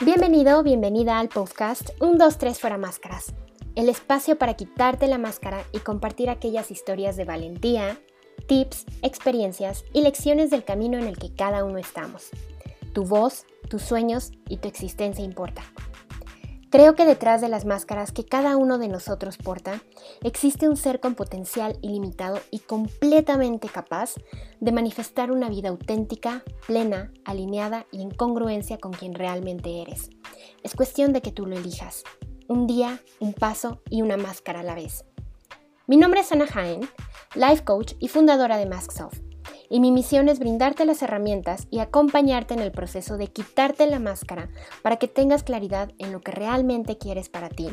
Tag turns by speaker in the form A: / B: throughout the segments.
A: Bienvenido, bienvenida al podcast 1, 2, 3 fuera máscaras, el espacio para quitarte la máscara y compartir aquellas historias de valentía, tips, experiencias y lecciones del camino en el que cada uno estamos. Tu voz, tus sueños y tu existencia importa. Creo que detrás de las máscaras que cada uno de nosotros porta, existe un ser con potencial ilimitado y completamente capaz de manifestar una vida auténtica, plena, alineada y en congruencia con quien realmente eres. Es cuestión de que tú lo elijas. Un día, un paso y una máscara a la vez. Mi nombre es Ana Jaén, life coach y fundadora de MaskSoft y mi misión es brindarte las herramientas y acompañarte en el proceso de quitarte la máscara para que tengas claridad en lo que realmente quieres para ti,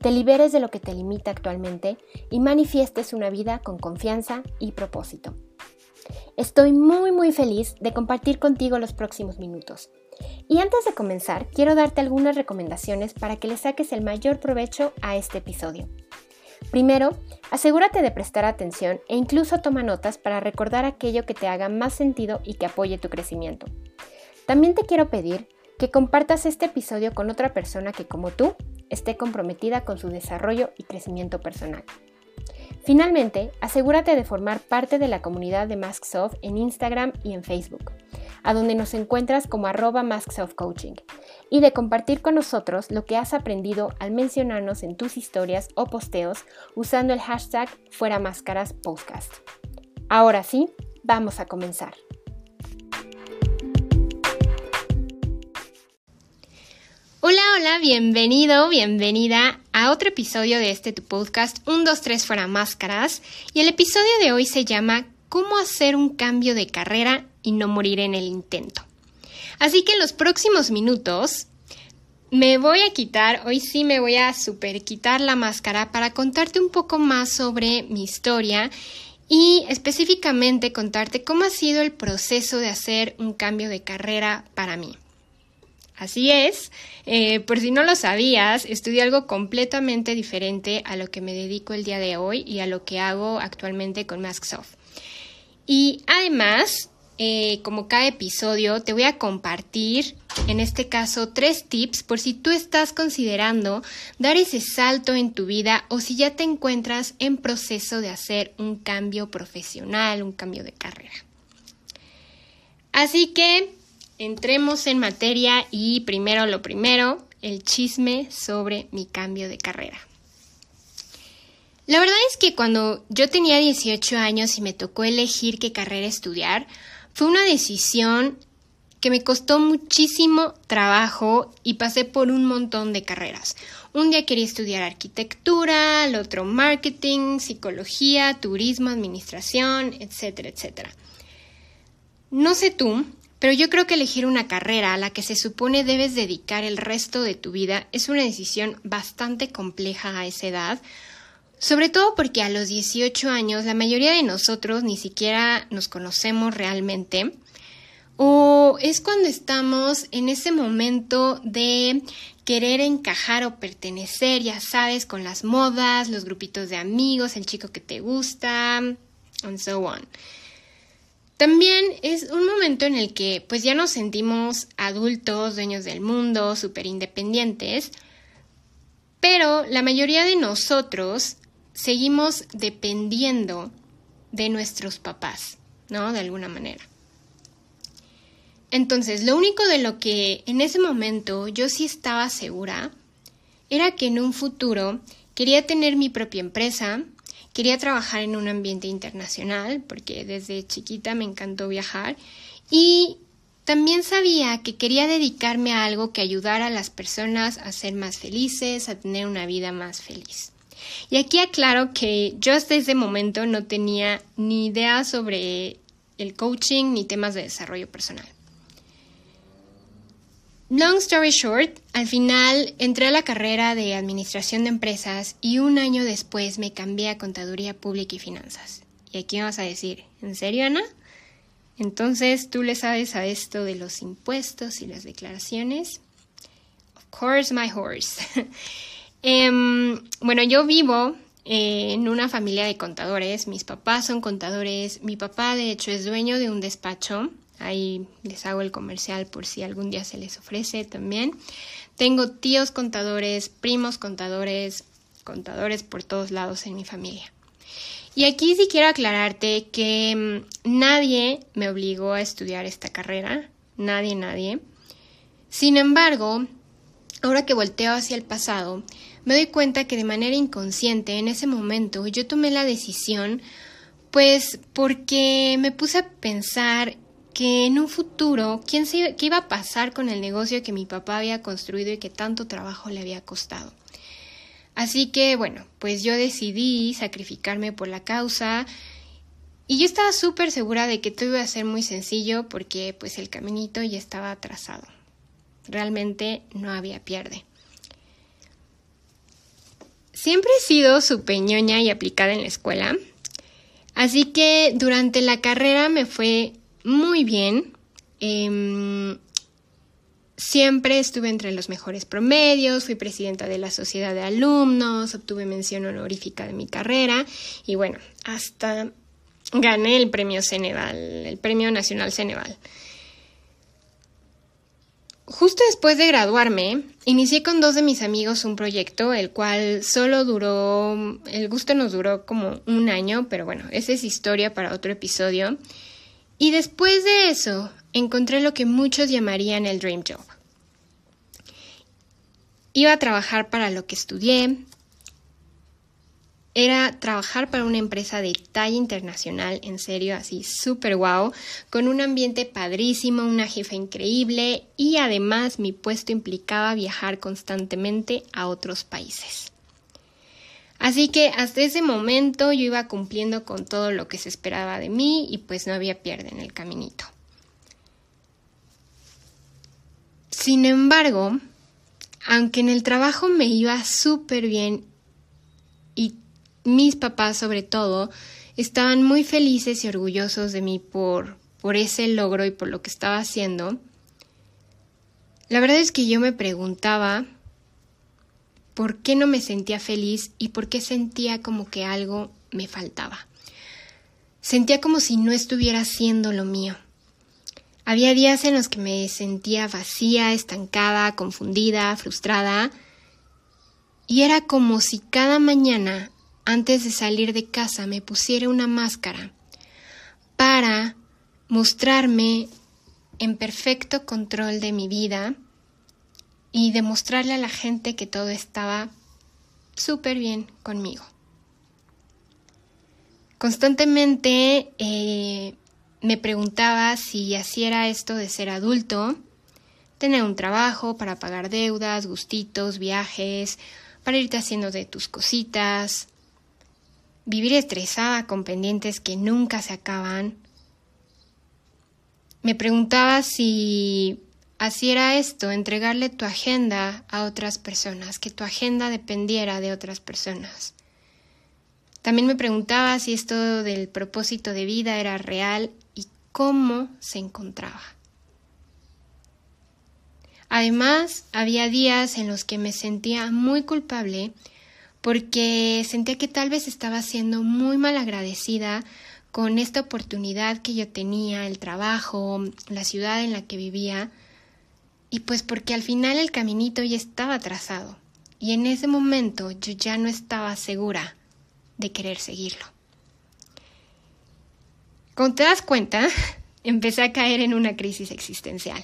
A: te liberes de lo que te limita actualmente y manifiestes una vida con confianza y propósito. Estoy muy muy feliz de compartir contigo los próximos minutos. Y antes de comenzar, quiero darte algunas recomendaciones para que le saques el mayor provecho a este episodio. Primero, asegúrate de prestar atención e incluso toma notas para recordar aquello que te haga más sentido y que apoye tu crecimiento. También te quiero pedir que compartas este episodio con otra persona que como tú esté comprometida con su desarrollo y crecimiento personal. Finalmente, asegúrate de formar parte de la comunidad de MaskSoft en Instagram y en Facebook, a donde nos encuentras como arroba MaskSoftCoaching, y de compartir con nosotros lo que has aprendido al mencionarnos en tus historias o posteos usando el hashtag Fuera Máscaras. Ahora sí, vamos a comenzar. Hola, bienvenido, bienvenida a otro episodio de este tu podcast 1, 2, 3 fuera máscaras. Y el episodio de hoy se llama ¿Cómo hacer un cambio de carrera y no morir en el intento? Así que en los próximos minutos me voy a quitar, hoy sí me voy a super quitar la máscara para contarte un poco más sobre mi historia y específicamente contarte cómo ha sido el proceso de hacer un cambio de carrera para mí. Así es, eh, por si no lo sabías, estudié algo completamente diferente a lo que me dedico el día de hoy y a lo que hago actualmente con MaskSoft. Y además, eh, como cada episodio, te voy a compartir, en este caso, tres tips por si tú estás considerando dar ese salto en tu vida o si ya te encuentras en proceso de hacer un cambio profesional, un cambio de carrera. Así que entremos en materia y primero lo primero, el chisme sobre mi cambio de carrera. La verdad es que cuando yo tenía 18 años y me tocó elegir qué carrera estudiar, fue una decisión que me costó muchísimo trabajo y pasé por un montón de carreras. Un día quería estudiar arquitectura, el otro marketing, psicología, turismo, administración, etcétera, etcétera. No sé tú, pero yo creo que elegir una carrera a la que se supone debes dedicar el resto de tu vida es una decisión bastante compleja a esa edad, sobre todo porque a los 18 años la mayoría de nosotros ni siquiera nos conocemos realmente. O es cuando estamos en ese momento de querer encajar o pertenecer, ya sabes, con las modas, los grupitos de amigos, el chico que te gusta, and so on. También es un momento en el que pues ya nos sentimos adultos, dueños del mundo, súper independientes, pero la mayoría de nosotros seguimos dependiendo de nuestros papás, ¿no? De alguna manera. Entonces, lo único de lo que en ese momento yo sí estaba segura era que en un futuro quería tener mi propia empresa, Quería trabajar en un ambiente internacional porque desde chiquita me encantó viajar y también sabía que quería dedicarme a algo que ayudara a las personas a ser más felices, a tener una vida más feliz. Y aquí aclaro que yo hasta ese momento no tenía ni idea sobre el coaching ni temas de desarrollo personal. Long story short, al final entré a la carrera de Administración de Empresas y un año después me cambié a Contaduría Pública y Finanzas. Y aquí vas a decir, ¿en serio, Ana? Entonces, ¿tú le sabes a esto de los impuestos y las declaraciones? Of course, my horse. Em, bueno, yo vivo en una familia de contadores. Mis papás son contadores. Mi papá, de hecho, es dueño de un despacho
B: Ahí les hago el comercial por si algún día se les ofrece también. Tengo tíos contadores, primos contadores, contadores por todos lados en mi familia. Y aquí sí quiero aclararte que mm, nadie me obligó a estudiar esta carrera, nadie, nadie. Sin embargo, ahora que volteo hacia el pasado, me doy cuenta que de manera inconsciente en ese momento yo tomé la decisión pues porque me puse a pensar que en un futuro, ¿quién se, ¿qué iba a pasar con el negocio que mi papá había construido y que tanto trabajo le había costado? Así que bueno, pues yo decidí sacrificarme por la causa y yo estaba súper segura de que todo iba a ser muy sencillo porque pues el caminito ya estaba trazado. Realmente no había pierde. Siempre he sido su peñoña y aplicada en la escuela, así que durante la carrera me fue muy bien. Em, Siempre estuve entre los mejores promedios, fui presidenta de la sociedad de alumnos, obtuve mención honorífica de mi carrera y bueno, hasta gané el premio Ceneval, el premio nacional Ceneval. Justo después de graduarme, inicié con dos de mis amigos un proyecto, el cual solo duró, el gusto nos duró como un año, pero bueno, esa es historia para otro episodio. Y después de eso, encontré lo que muchos llamarían el Dream Job. Iba a trabajar para lo que estudié. Era trabajar para una empresa de talla internacional, en serio, así súper guau, con un ambiente padrísimo, una jefa increíble y además mi puesto implicaba viajar constantemente a otros países. Así que hasta ese momento yo iba cumpliendo con todo lo que se esperaba de mí y pues no había pierde en el caminito. Sin embargo, aunque en el trabajo me iba súper bien y mis papás sobre todo estaban muy felices y orgullosos de mí por, por ese logro y por lo que estaba haciendo, la verdad es que yo me preguntaba por qué no me sentía feliz y por qué sentía como que algo me faltaba. Sentía como si no estuviera haciendo lo mío. Había días en los que me sentía vacía, estancada, confundida, frustrada, y era como si cada mañana, antes de salir de casa, me pusiera una máscara para mostrarme en perfecto control de mi vida y demostrarle a la gente que todo estaba súper bien conmigo. Constantemente eh, me preguntaba si así era esto de ser adulto, tener un trabajo para pagar deudas, gustitos, viajes, para irte haciendo de tus cositas, vivir estresada con pendientes que nunca se acaban. Me preguntaba si así era esto, entregarle tu agenda a otras personas, que tu agenda dependiera de otras personas. También me preguntaba si esto del propósito de vida era real cómo se encontraba. Además, había días en los que me sentía muy culpable porque sentía que tal vez estaba siendo muy mal agradecida con esta oportunidad que yo tenía, el trabajo, la ciudad en la que vivía, y pues porque al final el caminito ya estaba trazado, y en ese momento yo ya no estaba segura de querer seguirlo. Como te das cuenta, empecé a caer en una crisis existencial.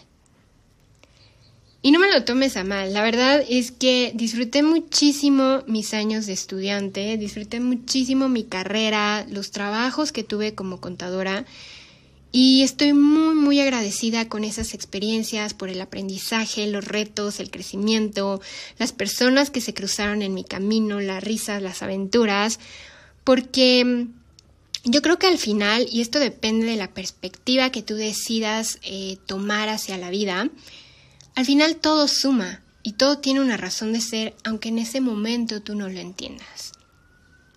B: Y no me lo tomes a mal, la verdad es que disfruté muchísimo mis años de estudiante, disfruté muchísimo mi carrera, los trabajos que tuve como contadora y estoy muy muy agradecida con esas experiencias por el aprendizaje, los retos, el crecimiento, las personas que se cruzaron en mi camino, las risas, las aventuras, porque yo creo que al final, y esto depende de la perspectiva que tú decidas eh, tomar hacia la vida, al final todo suma y todo tiene una razón de ser, aunque en ese momento tú no lo entiendas.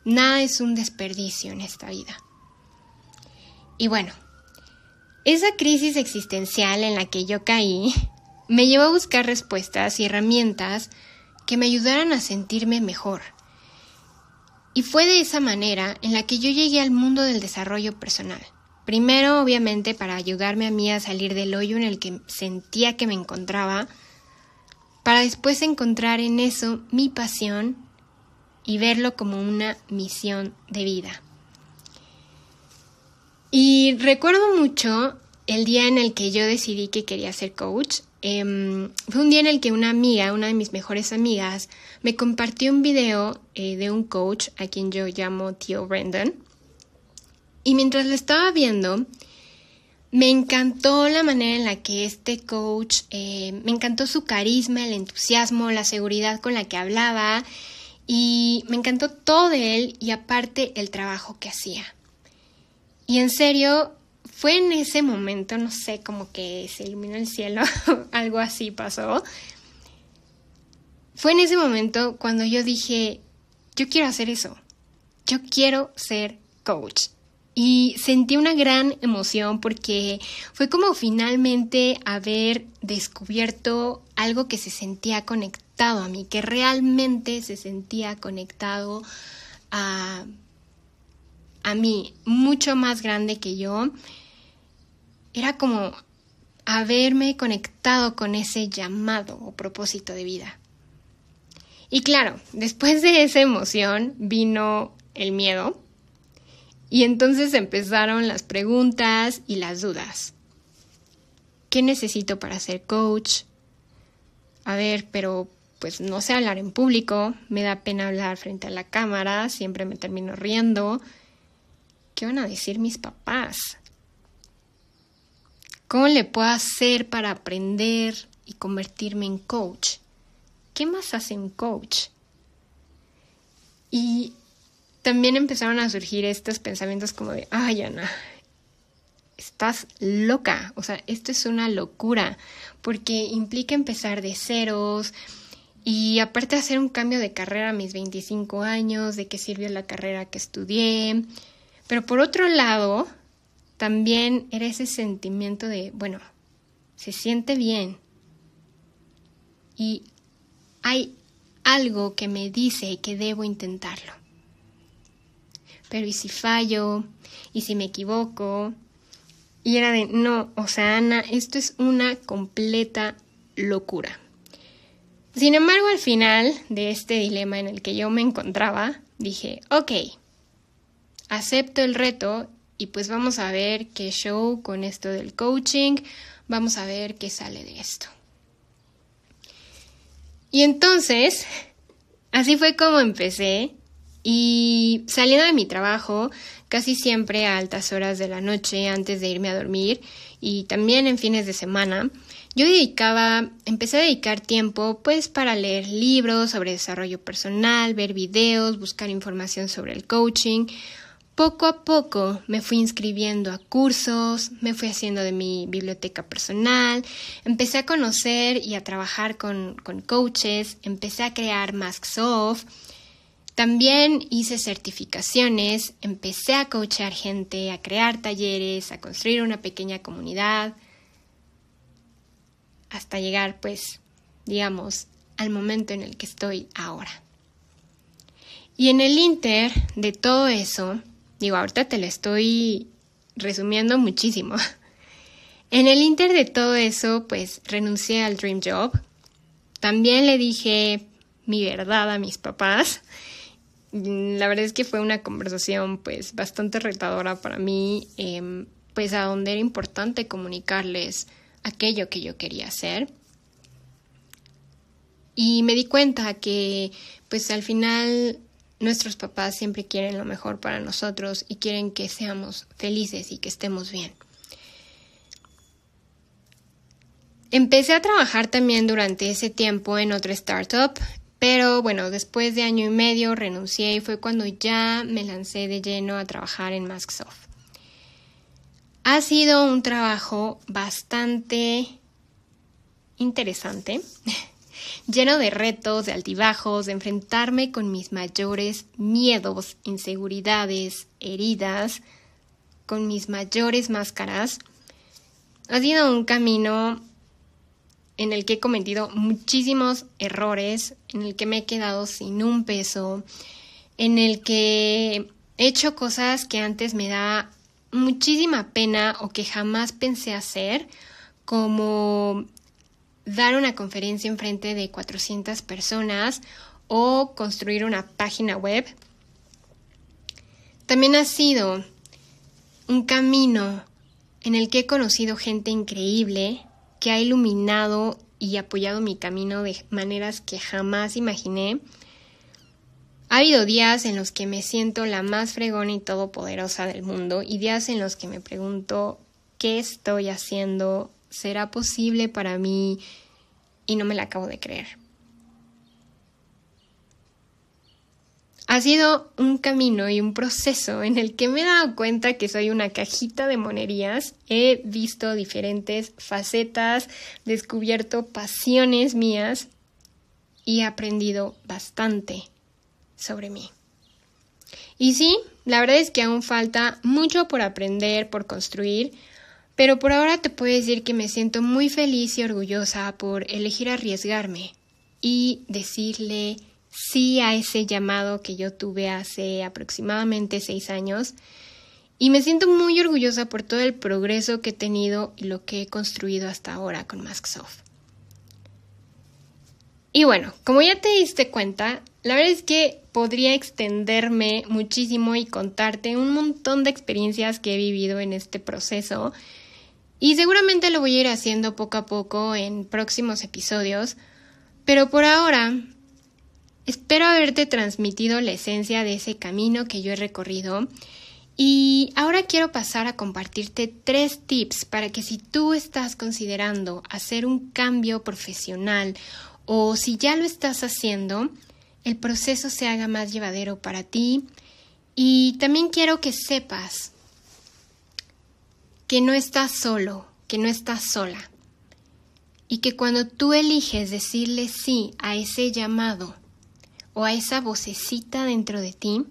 B: Nada es un desperdicio en esta vida. Y bueno, esa crisis existencial en la que yo caí me llevó a buscar respuestas y herramientas que me ayudaran a sentirme mejor y fue de esa manera en la que yo llegué al mundo del desarrollo personal. Primero, obviamente, para ayudarme a mí a salir del hoyo en el que sentía que me encontraba, para después encontrar en eso mi pasión y verlo como una misión de vida. Y recuerdo mucho el día en el que yo decidí que quería ser coach. Em, fue un día en el que una amiga, una de mis mejores amigas, me compartió un video eh, de un coach a quien yo llamo Tío Brendan. Y mientras lo estaba viendo, me encantó la manera en la que este coach, eh, me encantó su carisma, el entusiasmo, la seguridad con la que hablaba y me encantó todo de él y aparte el trabajo que hacía. Y en serio, fue en ese momento, no sé, como que se iluminó el cielo, algo así pasó. Fue en ese momento cuando yo dije, yo quiero hacer eso, yo quiero ser coach. Y sentí una gran emoción porque fue como finalmente haber descubierto algo que se sentía conectado a mí, que realmente se sentía conectado a, a mí, mucho más grande que yo. Era como haberme conectado con ese llamado o propósito de vida. Y claro, después de esa emoción vino el miedo y entonces empezaron las preguntas y las dudas. ¿Qué necesito para ser coach? A ver, pero pues no sé hablar en público, me da pena hablar frente a la cámara, siempre me termino riendo. ¿Qué van a decir mis papás? ¿Cómo le puedo hacer para aprender y convertirme en coach? ¿Qué más hace un coach? Y también empezaron a surgir estos pensamientos como de, ay, Ana, estás loca, o sea, esto es una locura, porque implica empezar de ceros y aparte hacer un cambio de carrera a mis 25 años, de qué sirvió la carrera que estudié, pero por otro lado, también era ese sentimiento de, bueno, se siente bien y hay algo que me dice que debo intentarlo pero ¿y si fallo? ¿Y si me equivoco? Y era de, no, o sea, Ana, esto es una completa locura. Sin embargo, al final de este dilema en el que yo me encontraba, dije, ok, acepto el reto y pues vamos a ver qué show con esto del coaching, vamos a ver qué sale de esto. Y entonces, así fue como empecé y saliendo de mi trabajo, casi siempre a altas horas de la noche antes de irme a dormir y también en fines de semana, yo dedicaba, empecé a dedicar tiempo pues para leer libros sobre desarrollo personal, ver videos, buscar información sobre el coaching. Poco a poco me fui inscribiendo a cursos, me fui haciendo de mi biblioteca personal, empecé a conocer y a trabajar con, con coaches, empecé a crear Masksoft, también hice certificaciones, empecé a coachar gente, a crear talleres, a construir una pequeña comunidad, hasta llegar, pues, digamos, al momento en el que estoy ahora. Y en el inter de todo eso, digo, ahorita te lo estoy resumiendo muchísimo. En el inter de todo eso, pues renuncié al Dream Job. También le dije mi verdad a mis papás la verdad es que fue una conversación pues bastante retadora para mí, em, pues a donde era importante comunicarles aquello que yo quería hacer. Y me di cuenta que pues al final nuestros papás siempre quieren lo mejor para nosotros y quieren que seamos felices y que estemos bien. Empecé a trabajar también durante ese tiempo en otra startup pero bueno, después de año y medio renuncié y fue cuando ya me lancé de lleno a trabajar en Masksoft. Ha sido un trabajo bastante interesante, lleno de retos, de altibajos, de enfrentarme con mis mayores miedos, inseguridades, heridas, con mis mayores máscaras. Ha sido un camino en el que he cometido muchísimos errores, en el que me he quedado sin un peso, en el que he hecho cosas que antes me da muchísima pena o que jamás pensé hacer, como dar una conferencia en frente de 400 personas o construir una página web. También ha sido un camino en el que he conocido gente increíble que ha iluminado y apoyado mi camino de maneras que jamás imaginé. Ha habido días en los que me siento la más fregona y todopoderosa del mundo y días en los que me pregunto qué estoy haciendo, será posible para mí y no me la acabo de creer. Ha sido un camino y un proceso en el que me he dado cuenta que soy una cajita de monerías. He visto diferentes facetas, descubierto pasiones mías y he aprendido bastante sobre mí. Y sí, la verdad es que aún falta mucho por aprender, por construir, pero por ahora te puedo decir que me siento muy feliz y orgullosa por elegir arriesgarme y decirle sí a ese llamado que yo tuve hace aproximadamente seis años y me siento muy orgullosa por todo el progreso que he tenido y lo que he construido hasta ahora con Masksoft. Y bueno, como ya te diste cuenta, la verdad es que podría extenderme muchísimo y contarte un montón de experiencias que he vivido en este proceso y seguramente lo voy a ir haciendo poco a poco en próximos episodios, pero por ahora Espero haberte transmitido la esencia de ese camino que yo he recorrido y ahora quiero pasar a compartirte tres tips para que si tú estás considerando hacer un cambio profesional o si ya lo estás haciendo, el proceso se haga más llevadero para ti. Y también quiero que sepas que no estás solo, que no estás sola. Y que cuando tú eliges decirle sí a ese llamado, o a esa vocecita dentro de ti,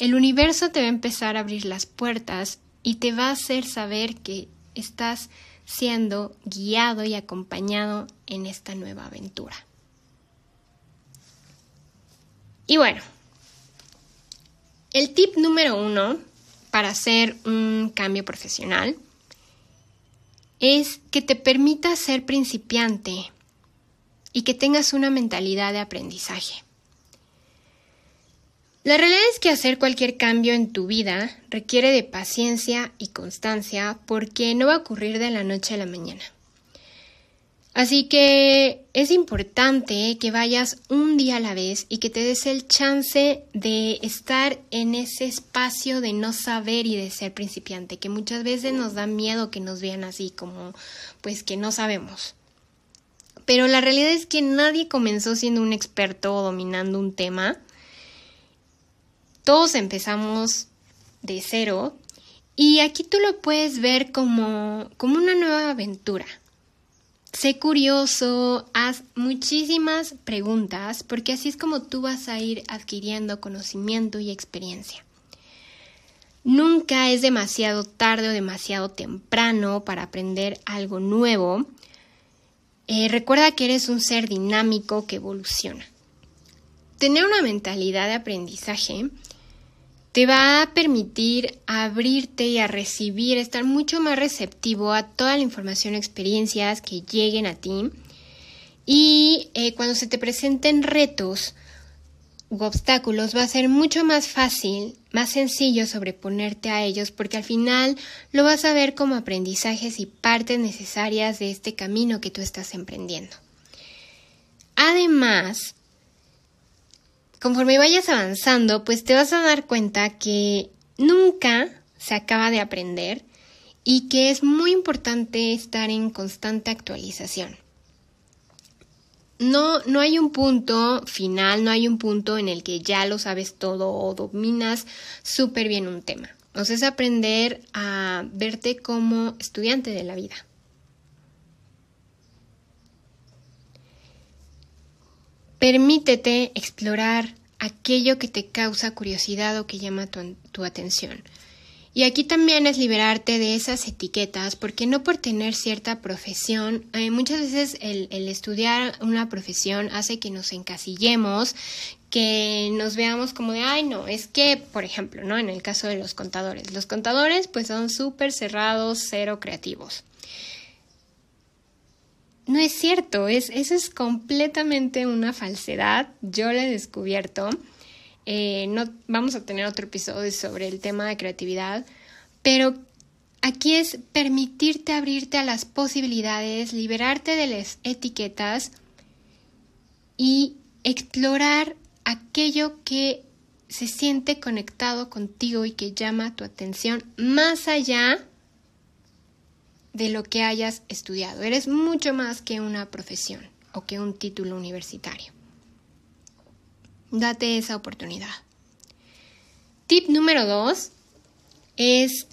B: el universo te va a empezar a abrir las puertas y te va a hacer saber que estás siendo guiado y acompañado en esta nueva aventura. Y bueno, el tip número uno para hacer un cambio profesional es que te permita ser principiante y que tengas una mentalidad de aprendizaje. La realidad es que hacer cualquier cambio en tu vida requiere de paciencia y constancia porque no va a ocurrir de la noche a la mañana. Así que es importante que vayas un día a la vez y que te des el chance de estar en ese espacio de no saber y de ser principiante, que muchas veces nos da miedo que nos vean así como pues que no sabemos. Pero la realidad es que nadie comenzó siendo un experto o dominando un tema. Todos empezamos de cero y aquí tú lo puedes ver como, como una nueva aventura. Sé curioso, haz muchísimas preguntas porque así es como tú vas a ir adquiriendo conocimiento y experiencia. Nunca es demasiado tarde o demasiado temprano para aprender algo nuevo eh, recuerda que eres un ser dinámico que evoluciona. Tener una mentalidad de aprendizaje te va a permitir abrirte y a recibir, estar mucho más receptivo a toda la información experiencias que lleguen a ti. Y eh, cuando se te presenten retos, u obstáculos va a ser mucho más fácil, más sencillo sobreponerte a ellos porque al final lo vas a ver como aprendizajes y partes necesarias de este camino que tú estás emprendiendo. Además, conforme vayas avanzando, pues te vas a dar cuenta que nunca se acaba de aprender y que es muy importante estar en constante actualización no, no hay un punto final, no hay un punto en el que ya lo sabes todo o dominas súper bien un tema. O sea, es aprender a verte como estudiante de la vida. Permítete explorar aquello que te causa curiosidad o que llama tu, atención. Y aquí también es liberarte de esas etiquetas, porque no por tener cierta profesión, eh, muchas veces el, estudiar una profesión hace que nos encasillemos, que nos veamos como de, ay, no, es que, por ejemplo, ¿no? En el caso de los contadores, los contadores pues son súper cerrados, cero creativos. No es cierto, es, eso es completamente una falsedad, yo lo he descubierto. Eh, no, vamos a tener otro episodio sobre el tema de creatividad, pero aquí es permitirte abrirte a las posibilidades, liberarte de las etiquetas y explorar aquello que se siente conectado contigo y que llama tu atención más allá de lo que hayas estudiado. Eres mucho más que una profesión o que un título universitario. Date esa oportunidad. Tip número dos es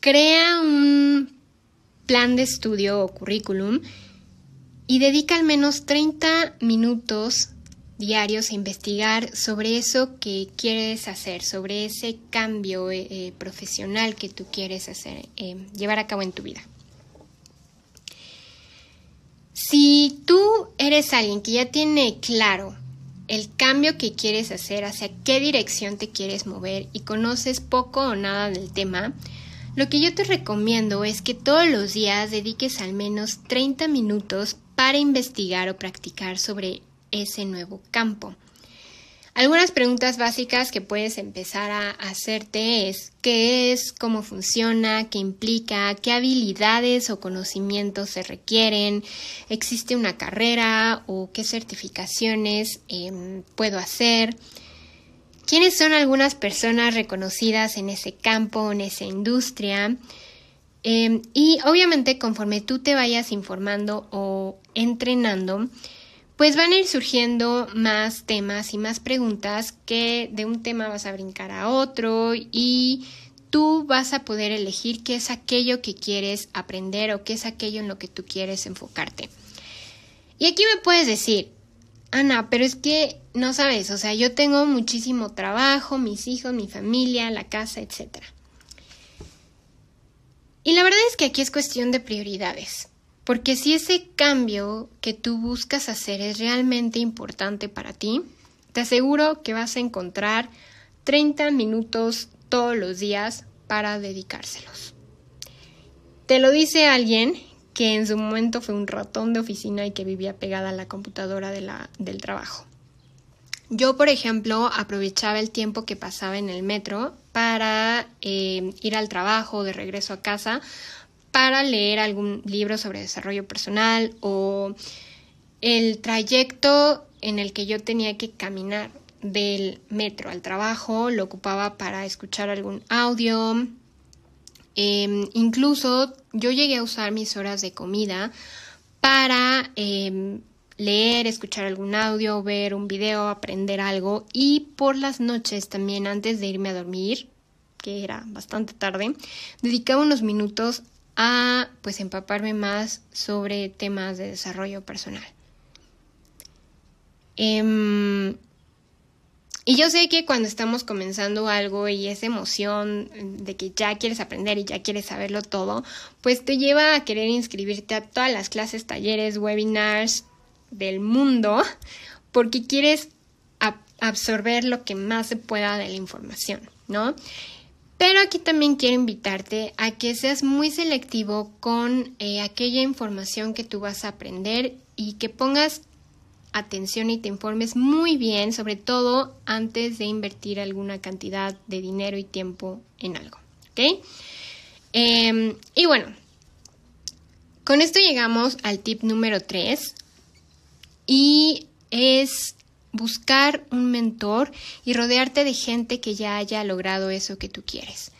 B: crea un plan de estudio o currículum y dedica al menos 30 minutos diarios a investigar sobre eso que quieres hacer, sobre ese cambio eh, eh, profesional que tú quieres hacer, eh, llevar a cabo en tu vida. Si tú eres alguien que ya tiene claro el cambio que quieres hacer, hacia qué dirección te quieres mover y conoces poco o nada del tema, lo que yo te recomiendo es que todos los días dediques al menos 30 minutos para investigar o practicar sobre ese nuevo campo. Algunas preguntas básicas que puedes empezar a hacerte es qué es, cómo funciona, qué implica, qué habilidades o conocimientos se requieren, existe una carrera o qué certificaciones em, puedo hacer, quiénes son algunas personas reconocidas en ese campo, en esa industria. Em, y obviamente conforme tú te vayas informando o entrenando, pues van a ir surgiendo más temas y más preguntas que de un tema vas a brincar a otro y tú vas a poder elegir qué es aquello que quieres aprender o qué es aquello en lo que tú quieres enfocarte. Y aquí me puedes decir, Ana, pero es que no sabes, o sea, yo tengo muchísimo trabajo, mis hijos, mi familia, la casa, etc. Y la verdad es que aquí es cuestión de prioridades. Porque si ese cambio que tú buscas hacer es realmente importante para ti, te aseguro que vas a encontrar 30 minutos todos los días para dedicárselos. Te lo dice alguien que en su momento fue un ratón de oficina y que vivía pegada a la computadora del trabajo. Yo, por ejemplo, aprovechaba el tiempo que pasaba en el metro para eh, ir al trabajo, de regreso a casa, para leer algún libro sobre desarrollo personal o el trayecto en el que yo tenía que caminar del metro al trabajo lo ocupaba para escuchar algún audio. Em, incluso yo llegué a usar mis horas de comida para em, leer, escuchar algún audio, ver un video, aprender algo y por las noches también antes de irme a dormir, que era bastante tarde, dedicaba unos minutos a pues empaparme más sobre temas de desarrollo personal. Em, y yo sé que cuando estamos comenzando algo y esa emoción de que ya quieres aprender y ya quieres saberlo todo, pues te lleva a querer inscribirte a todas las clases, talleres, webinars del mundo, porque quieres absorber lo que más se pueda de la información, ¿no? Pero aquí también quiero invitarte a que seas muy selectivo con eh, aquella información que tú vas a aprender y que pongas atención y te informes muy bien, sobre todo antes de invertir alguna cantidad de dinero y tiempo en algo. ¿Ok? Em, y bueno, con esto llegamos al tip número 3 y es buscar un mentor y rodearte de gente que ya haya logrado eso que tú quieres.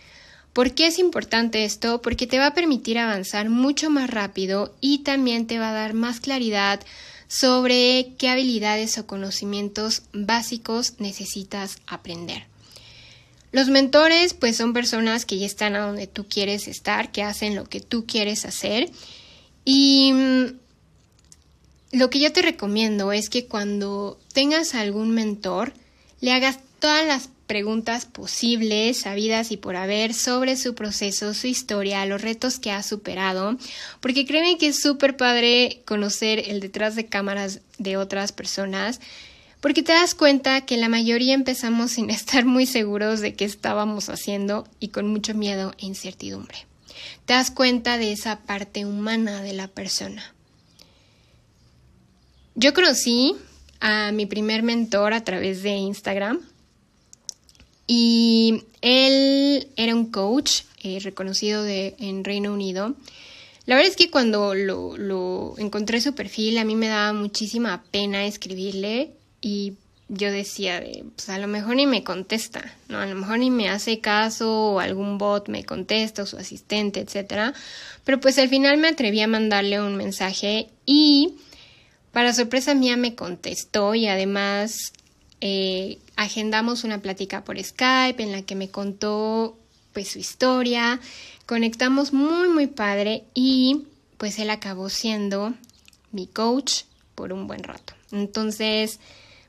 B: ¿Por qué es importante esto? Porque te va a permitir avanzar mucho más rápido y también te va a dar más claridad sobre qué habilidades o conocimientos básicos necesitas aprender. Los mentores pues son personas que ya están a donde tú quieres estar, que hacen lo que tú quieres hacer y mm, lo que yo te recomiendo es que cuando tengas algún mentor, le hagas todas las preguntas posibles, sabidas y por haber sobre su proceso, su historia, los retos que ha superado, porque créeme que es súper padre conocer el detrás de cámaras de otras personas, porque te das cuenta que la mayoría empezamos sin estar muy seguros de qué estábamos haciendo y con mucho miedo e incertidumbre. Te das cuenta de esa parte humana de la persona. Yo conocí a mi primer mentor a través de Instagram y él era un coach eh, reconocido de, en Reino Unido. La verdad es que cuando lo, lo encontré su perfil a mí me daba muchísima pena escribirle y yo decía, pues a lo mejor ni me contesta, ¿no? A lo mejor ni me hace caso o algún bot me contesta o su asistente, etcétera. Pero pues al final me atreví a mandarle un mensaje y para sorpresa mía me contestó y además eh, agendamos una plática por Skype en la que me contó pues su historia, conectamos muy muy padre y pues él acabó siendo mi coach por un buen rato. Entonces,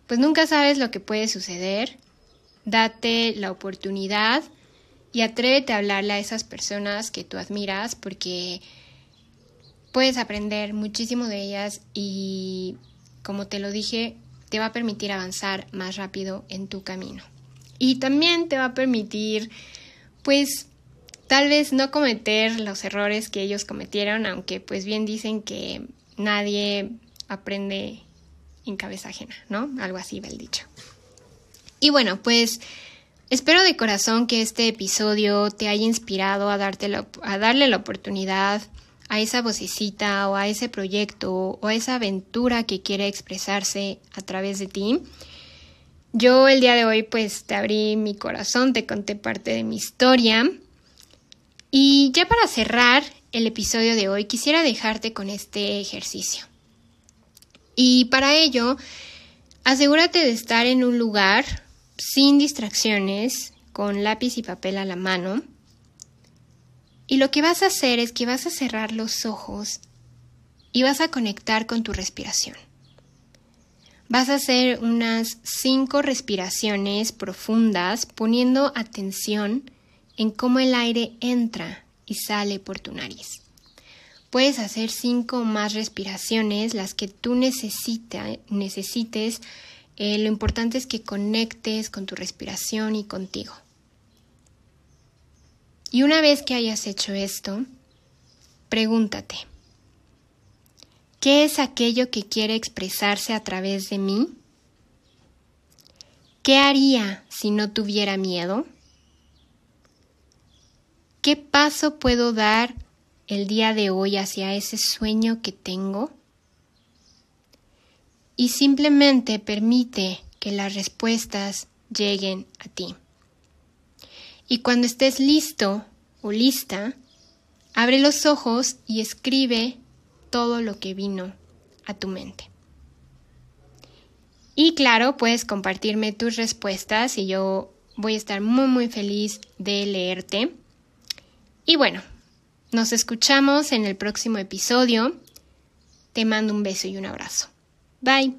B: pues nunca sabes lo que puede suceder. Date la oportunidad y atrévete a hablarle a esas personas que tú admiras porque puedes aprender muchísimo de ellas y, como te lo dije, te va a permitir avanzar más rápido en tu camino. Y también te va a permitir, pues, tal vez no cometer los errores que ellos cometieron, aunque pues bien dicen que nadie aprende en cabeza ajena, ¿no? Algo así va el dicho. Y bueno, pues espero de corazón que este episodio te haya inspirado a, darte a darle la oportunidad a esa vocecita o a ese proyecto o a esa aventura que quiere expresarse a través de ti. Yo el día de hoy pues te abrí mi corazón, te conté parte de mi historia. Y ya para cerrar el episodio de hoy quisiera dejarte con este ejercicio. Y para ello, asegúrate de estar en un lugar sin distracciones, con lápiz y papel a la mano. Y lo que vas a hacer es que vas a cerrar los ojos y vas a conectar con tu respiración. Vas a hacer unas cinco respiraciones profundas poniendo atención en cómo el aire entra y sale por tu nariz. Puedes hacer cinco más respiraciones, las que tú necesites. Eh, lo importante es que conectes con tu respiración y contigo. Y una vez que hayas hecho esto, pregúntate, ¿qué es aquello que quiere expresarse a través de mí? ¿Qué haría si no tuviera miedo? ¿Qué paso puedo dar el día de hoy hacia ese sueño que tengo? Y simplemente permite que las respuestas lleguen a ti. Y cuando estés listo o lista, abre los ojos y escribe todo lo que vino a tu mente. Y claro, puedes compartirme tus respuestas y yo voy a estar muy muy feliz de leerte. Y bueno, nos escuchamos en el próximo episodio. Te mando un beso y un abrazo. Bye.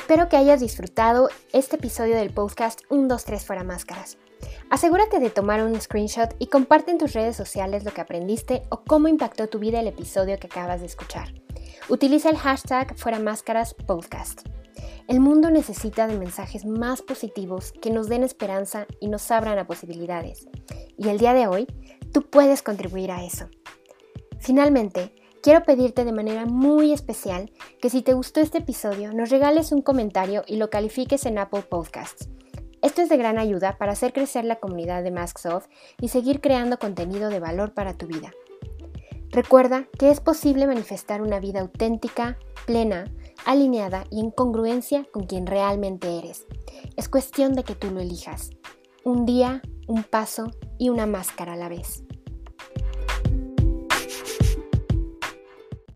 A: Espero que hayas disfrutado este episodio del podcast 1, 2, 3 fuera máscaras. Asegúrate de tomar un screenshot y comparte en tus redes sociales lo que aprendiste o cómo impactó tu vida el episodio que acabas de escuchar. Utiliza el hashtag fuera máscaras podcast. El mundo necesita de mensajes más positivos que nos den esperanza y nos abran a posibilidades. Y el día de hoy, tú puedes contribuir a eso. Finalmente, quiero pedirte de manera muy especial que si te gustó este episodio, nos regales un comentario y lo califiques en Apple Podcasts. Esto es de gran ayuda para hacer crecer la comunidad de Masksoft y seguir creando contenido de valor para tu vida. Recuerda que es posible manifestar una vida auténtica, plena, alineada y en congruencia con quien realmente eres. Es cuestión de que tú lo elijas. Un día, un paso y una máscara a la vez.